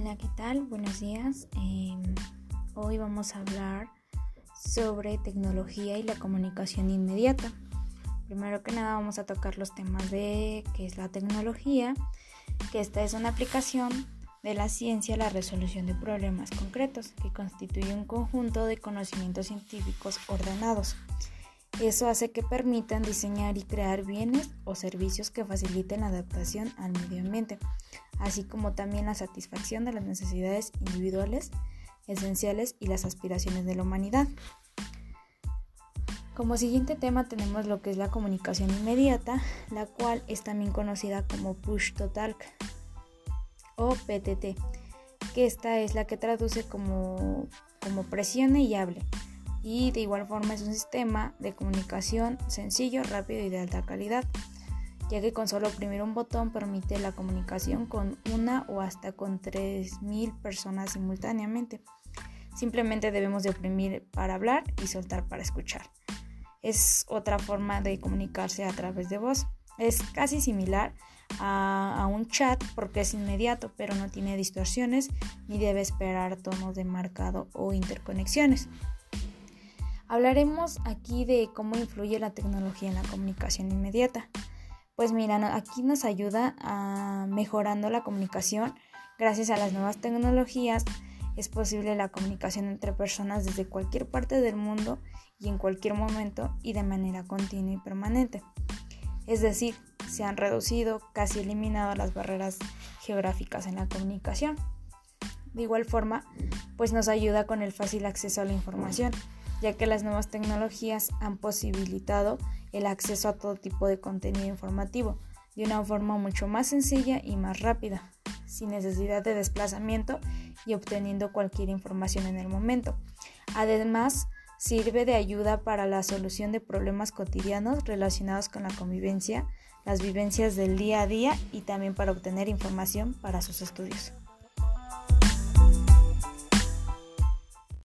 Hola, ¿qué tal? Buenos días. Em, hoy vamos a hablar sobre tecnología y la comunicación inmediata. Primero que nada vamos a tocar los temas de qué es la tecnología, que esta es una aplicación de la ciencia a la resolución de problemas concretos, que constituye un conjunto de conocimientos científicos ordenados. Eso hace que permitan diseñar y crear bienes o servicios que faciliten la adaptación al medio ambiente, así como también la satisfacción de las necesidades individuales, esenciales y las aspiraciones de la humanidad. Como siguiente tema tenemos lo que es la comunicación inmediata, la cual es también conocida como Push to Talk o PTT, que esta es la que traduce como, como presione y hable y de igual forma es un sistema de comunicación sencillo, rápido y de alta calidad, ya que con solo oprimir un botón permite la comunicación con una o hasta con 3.000 personas simultáneamente. Simplemente debemos de oprimir para hablar y soltar para escuchar. Es otra forma de comunicarse a través de voz. Es casi similar a, a, un chat porque es inmediato, pero no tiene distorsiones ni debe esperar tonos de marcado o interconexiones. Hablaremos aquí de cómo influye la tecnología en la comunicación inmediata. Pues mira, aquí nos ayuda a mejorando la comunicación. Gracias a las nuevas tecnologías es posible la comunicación entre personas desde cualquier parte del mundo y en cualquier momento y de manera continua y permanente. Es decir, se han reducido, casi eliminado las barreras geográficas en la comunicación. De igual forma, pues nos ayuda con el fácil acceso a la información ya que las nuevas tecnologías han posibilitado el acceso a todo tipo de contenido informativo de una forma mucho más sencilla y más rápida, sin necesidad de desplazamiento y obteniendo cualquier información en el momento. Además, sirve de ayuda para la solución de problemas cotidianos relacionados con la convivencia, las vivencias del día a día y también para obtener información para sus estudios.